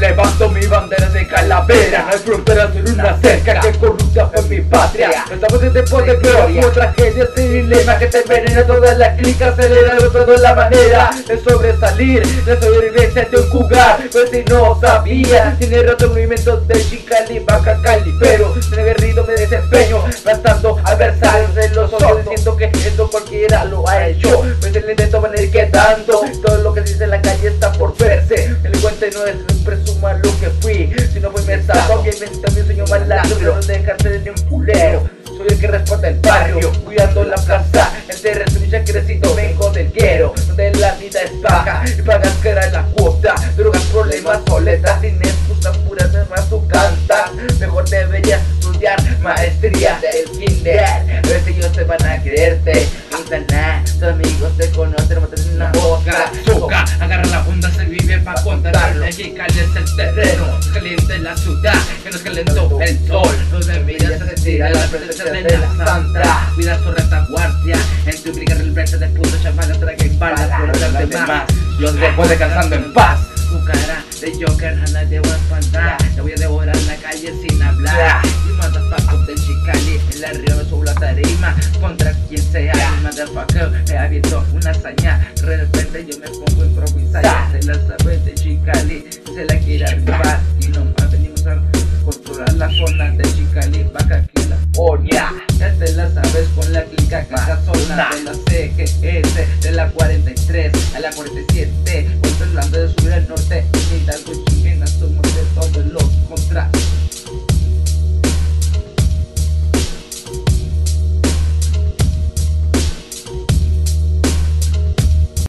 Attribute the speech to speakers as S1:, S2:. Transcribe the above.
S1: levanto mi bandera de calavera. No hay fronteras en una cerca que corrupta fue mi patria. Estamos en tiempos de gloria, tragedia sin dilema Que te envenena toda la clica, acelera toda la manera De sobresalir, de sobrevivencia de un jugar. Pues si no sabía, tiene roto movimientos de Chicali, Baja Cali Pero en el guerrido me desempeño, gastando adversarios en los ojos. Siento que esto cualquiera lo ha hecho. Pues el intento van a ir quedando no es presuma lo que fui. Si no fue mensaje, obviamente también soy un malandro No dejarte de ni un culero. Soy el que responde el barrio, cuidando la plaza. El terreno ya crecido, vengo del quiero Donde la vida es baja y pagas cara la cuota. Drogas, problemas, soledad, sin excusas puras más tú cantas. Mejor deberías estudiar maestría el terreno caliente en la ciudad que nos calentó el sol. Donde miras se tira la presencia de la santa. Cuida tu retaguardia en tu briga el verde de puto chavales que balas por los demás los dejo descansando en paz. tu cara de Joker a nadie va a espantar. Te voy a devorar la calle sin hablar. Y matas papos de Chicali en la río me subo la tarima. Contra quien sea mi motherfucker me ha abierto una hazaña. De repente yo me pongo a improvisar. la 47.